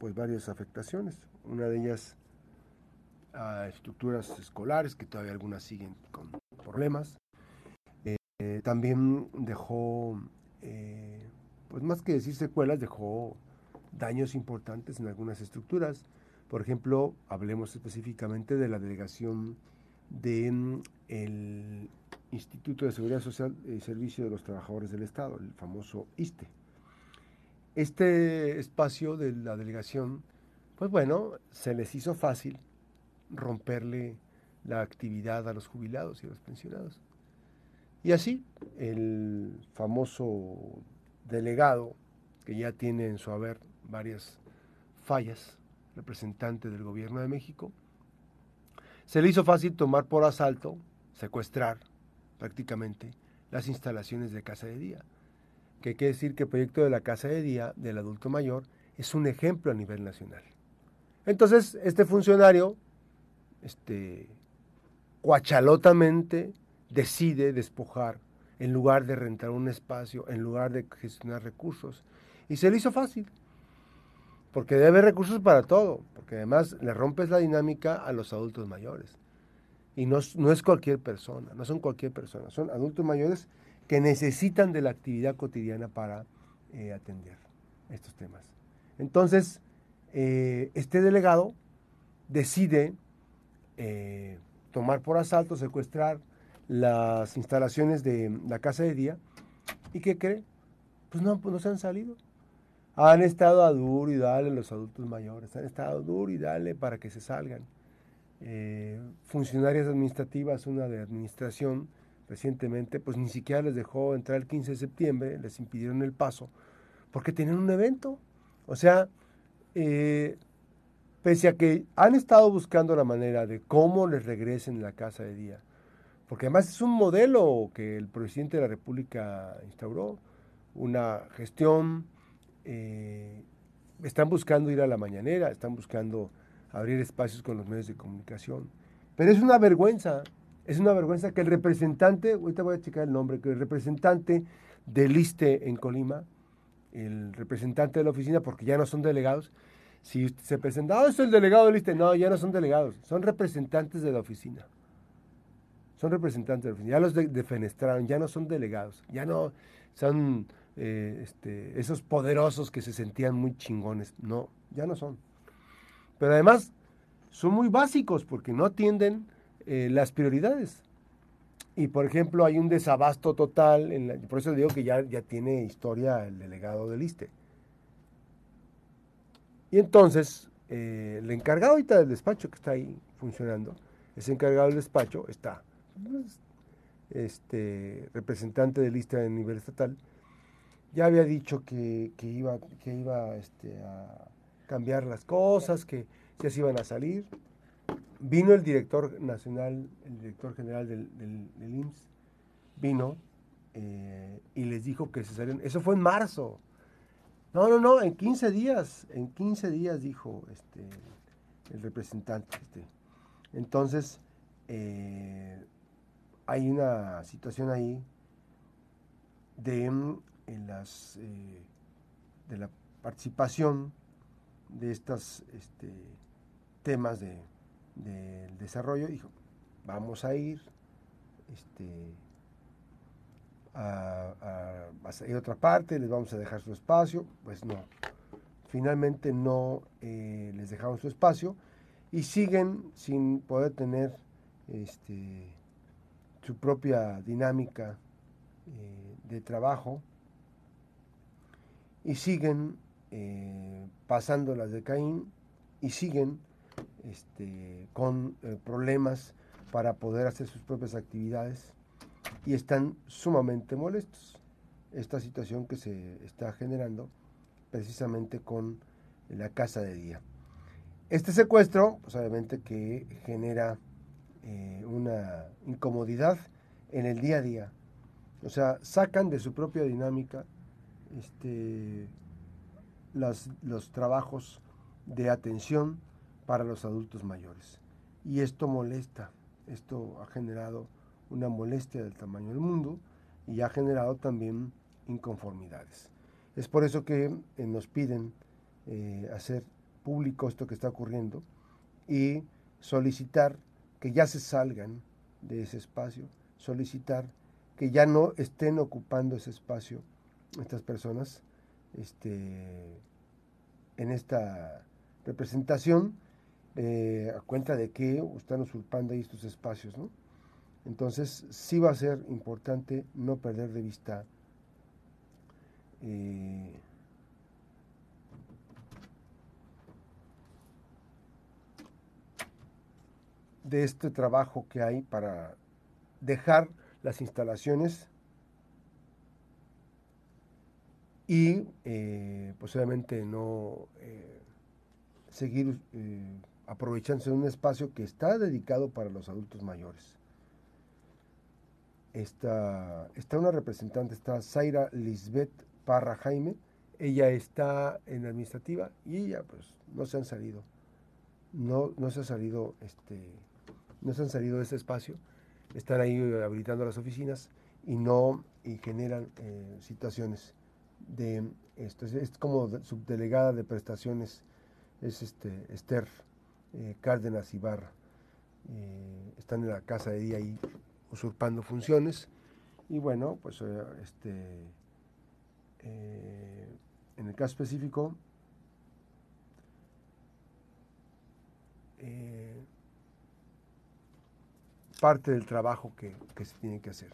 pues varias afectaciones. Una de ellas a estructuras escolares, que todavía algunas siguen con problemas. Eh, también dejó, eh, pues más que decir secuelas, dejó daños importantes en algunas estructuras. Por ejemplo, hablemos específicamente de la delegación del mm, Instituto de Seguridad Social y Servicio de los Trabajadores del Estado, el famoso ISTE. Este espacio de la delegación, pues bueno, se les hizo fácil romperle la actividad a los jubilados y a los pensionados. Y así, el famoso delegado, que ya tiene en su haber varias fallas, representante del gobierno de México, se le hizo fácil tomar por asalto, secuestrar prácticamente las instalaciones de casa de día. Que quiere decir que el proyecto de la casa de día del adulto mayor es un ejemplo a nivel nacional. Entonces, este funcionario, este, cuachalotamente decide despojar en lugar de rentar un espacio, en lugar de gestionar recursos. Y se le hizo fácil, porque debe recursos para todo, porque además le rompes la dinámica a los adultos mayores. Y no, no es cualquier persona, no son cualquier persona, son adultos mayores que necesitan de la actividad cotidiana para eh, atender estos temas. Entonces, eh, este delegado decide eh, tomar por asalto, secuestrar las instalaciones de la casa de día. ¿Y qué cree? Pues no, pues no se han salido. Han estado a duro y dale los adultos mayores, han estado duro y dale para que se salgan. Funcionarias administrativas, una de administración, recientemente, pues ni siquiera les dejó entrar el 15 de septiembre, les impidieron el paso, porque tenían un evento. O sea, eh, pese a que han estado buscando la manera de cómo les regresen la casa de día, porque además es un modelo que el presidente de la República instauró, una gestión, eh, están buscando ir a la mañanera, están buscando abrir espacios con los medios de comunicación, pero es una vergüenza, es una vergüenza que el representante, ahorita voy a checar el nombre, que el representante del ISTE en Colima, el representante de la oficina, porque ya no son delegados, si se presenta, ah, es el delegado del ISTE, no, ya no son delegados, son representantes de la oficina son representantes de la oficina, ya los defenestraron, ya no son delegados, ya no son eh, este, esos poderosos que se sentían muy chingones, no, ya no son. Pero además son muy básicos porque no atienden eh, las prioridades. Y por ejemplo hay un desabasto total, en por eso digo que ya, ya tiene historia el delegado del ISTE. Y entonces, eh, el encargado ahorita del despacho que está ahí funcionando, ese encargado del despacho está este, representante de lista de nivel estatal, ya había dicho que, iba, que iba este, a cambiar las cosas, que ya se iban a salir. Vino el director nacional, el director general del, del, IMSS, vino eh, y les dijo que se salieron. Eso fue en marzo. No, no, no, en 15 días, en 15 días dijo este, el representante. Este. Entonces, eh, hay una situación ahí de, mm, las, eh, de la participación de estos este, temas de, del desarrollo. Dijo, vamos a ir este, a, a, otra parte, les vamos a dejar su espacio. Pues no, finalmente no eh, les dejamos su espacio y siguen sin poder tener este, su propia dinámica eh, de trabajo y siguen eh, pasando las de Caín y siguen este, con eh, problemas para poder hacer sus propias actividades y están sumamente molestos. Esta situación que se está generando precisamente con la casa de día. Este secuestro, pues obviamente que genera eh, una incomodidad en el día a día. O sea, sacan de su propia dinámica este, los trabajos de atención para los adultos mayores. Y esto molesta, esto ha generado una molestia del tamaño del mundo y ha generado también inconformidades. Es por eso que eh, nos piden eh, hacer público esto que está ocurriendo y solicitar que ya se salgan de ese espacio, solicitar que ya no estén ocupando ese espacio estas personas este, en esta representación eh, a cuenta de que están usurpando ahí estos espacios. Entonces sí va a ser importante no perder de vista eh, de este trabajo que hay para dejar las instalaciones y eh, posiblemente no seguir aprovechándose de un espacio que está dedicado para los adultos mayores. Está, está una representante, está Zaira Lisbeth Parra Jaime, ella está en administrativa y ella pues no se han salido, no, no se ha salido este, no se han salido de ese espacio, están ahí habilitando las oficinas y no y generan eh, situaciones de esto. Es, como subdelegada de prestaciones, es este Esther eh, Cárdenas Ibarra. Eh, están en la casa de día ahí usurpando funciones y bueno, pues este en el caso específico parte del trabajo que, se tiene que hacer.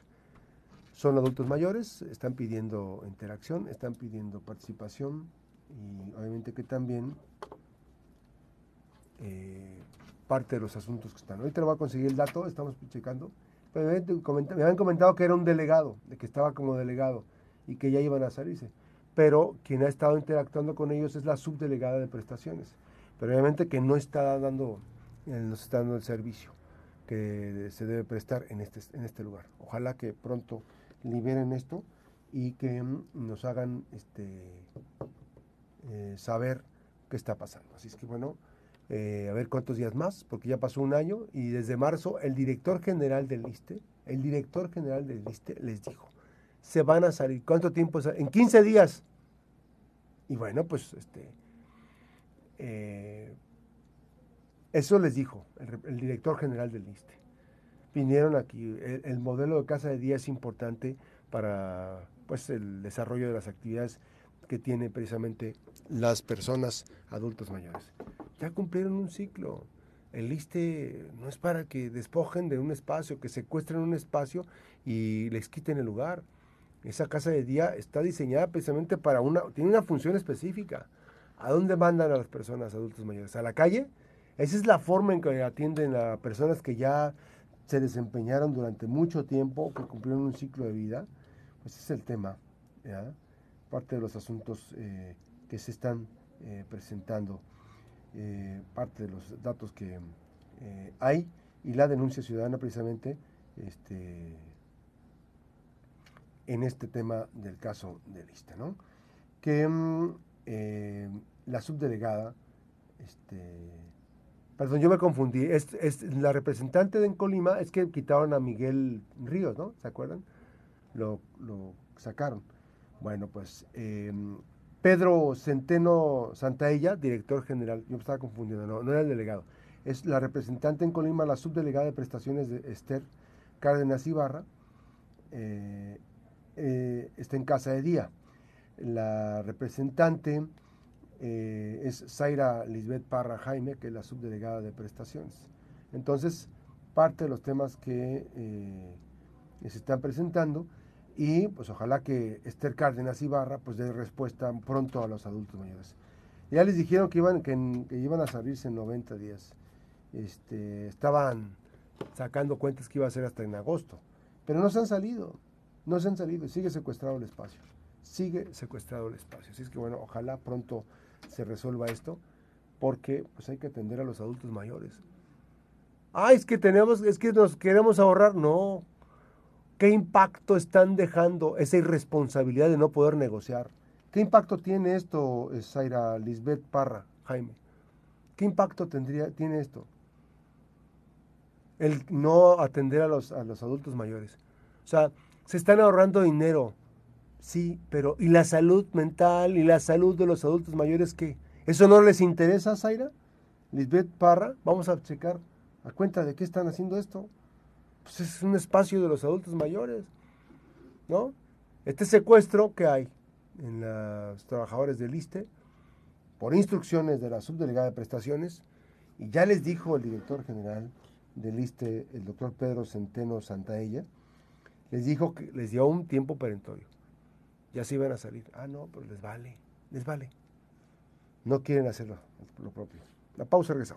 Son adultos mayores, están pidiendo interacción, están pidiendo participación y obviamente que también eh, parte de los asuntos que están. Ahorita lo voy a conseguir el dato, estamos checando. Pero me habían comentado que era un delegado, de que estaba como delegado y que ya iban a salirse. Pero quien ha estado interactuando con ellos es la subdelegada de prestaciones. Pero obviamente que no está dando, no está dando el servicio que se debe prestar en este, este lugar. Ojalá que pronto liberen esto y que mm, nos hagan este, eh, saber qué está pasando. Así es que bueno, eh, a ver cuántos días más, porque ya pasó un año y desde marzo el director general del ISTE, el director general del ISTE les dijo, se van a salir, ¿cuánto tiempo? En 15 días. Y bueno, pues este, eh, eso les dijo el, director general del ISTE. Vinieron aquí. El, modelo de casa de día es importante para pues, el desarrollo de las actividades que tienen precisamente las personas adultos mayores. Ya cumplieron un ciclo. El ISTE no es para que despojen de un espacio, que secuestren un espacio y les quiten el lugar. Esa casa de día está diseñada precisamente para una, tiene una función específica. ¿A dónde mandan a las personas adultos mayores? ¿A la calle? Esa es la forma en que atienden a personas que ya se desempeñaron durante mucho tiempo, que cumplieron un ciclo de vida. Pues ese es el tema, parte de los asuntos eh, que se están eh, presentando, eh, parte de los datos que hay y la denuncia ciudadana precisamente este, en este tema del caso de lista, ¿no? Que mm, la subdelegada este, Perdón, yo me confundí. Es, la representante de Colima es que quitaron a Miguel Ríos, ¿no? ¿Se acuerdan? Lo, sacaron. Bueno, pues em, Pedro Centeno Santaella, director general, yo me estaba confundiendo, no, no era el delegado. Es la representante en Colima, la subdelegada de prestaciones de Esther Cárdenas Ibarra, eh, eh, está en casa de día. La representante eh, es Zaira Lisbeth Parra Jaime, que es la subdelegada de prestaciones. Entonces, parte de los temas que se están presentando y pues ojalá que Esther Cárdenas Ibarra pues dé respuesta pronto a los adultos mayores. Ya les dijeron que iban, que, iban a salirse en 90 días. Este, estaban sacando cuentas que iba a ser hasta en agosto, pero no se han salido, no se han salido, sigue secuestrado el espacio, sigue secuestrado el espacio. Así es que bueno, ojalá pronto se resuelva esto, porque pues hay que atender a los adultos mayores. Ah, es que tenemos, es que nos queremos ahorrar. No. ¿Qué impacto están dejando esa irresponsabilidad de no poder negociar? ¿Qué impacto tiene esto, Zaira Lisbeth Parra, Jaime? ¿Qué impacto tendría, tiene esto? El no atender a los, a los adultos mayores. O sea, se están ahorrando dinero Sí, pero ¿y la salud mental y la salud de los adultos mayores qué? ¿Eso no les interesa, Zaira? Lisbeth Parra, vamos a checar a cuenta de qué están haciendo esto. Pues es un espacio de los adultos mayores, ¿no? Este secuestro que hay en los trabajadores del ISTE, por instrucciones de la subdelegada de prestaciones, y ya les dijo el director general del ISTE, el doctor Pedro Centeno Santaella, les dijo que les dio un tiempo perentorio. Ya se iban a salir. Ah, no, pero les vale, les vale. No quieren hacerlo lo propio. La pausa regresamos.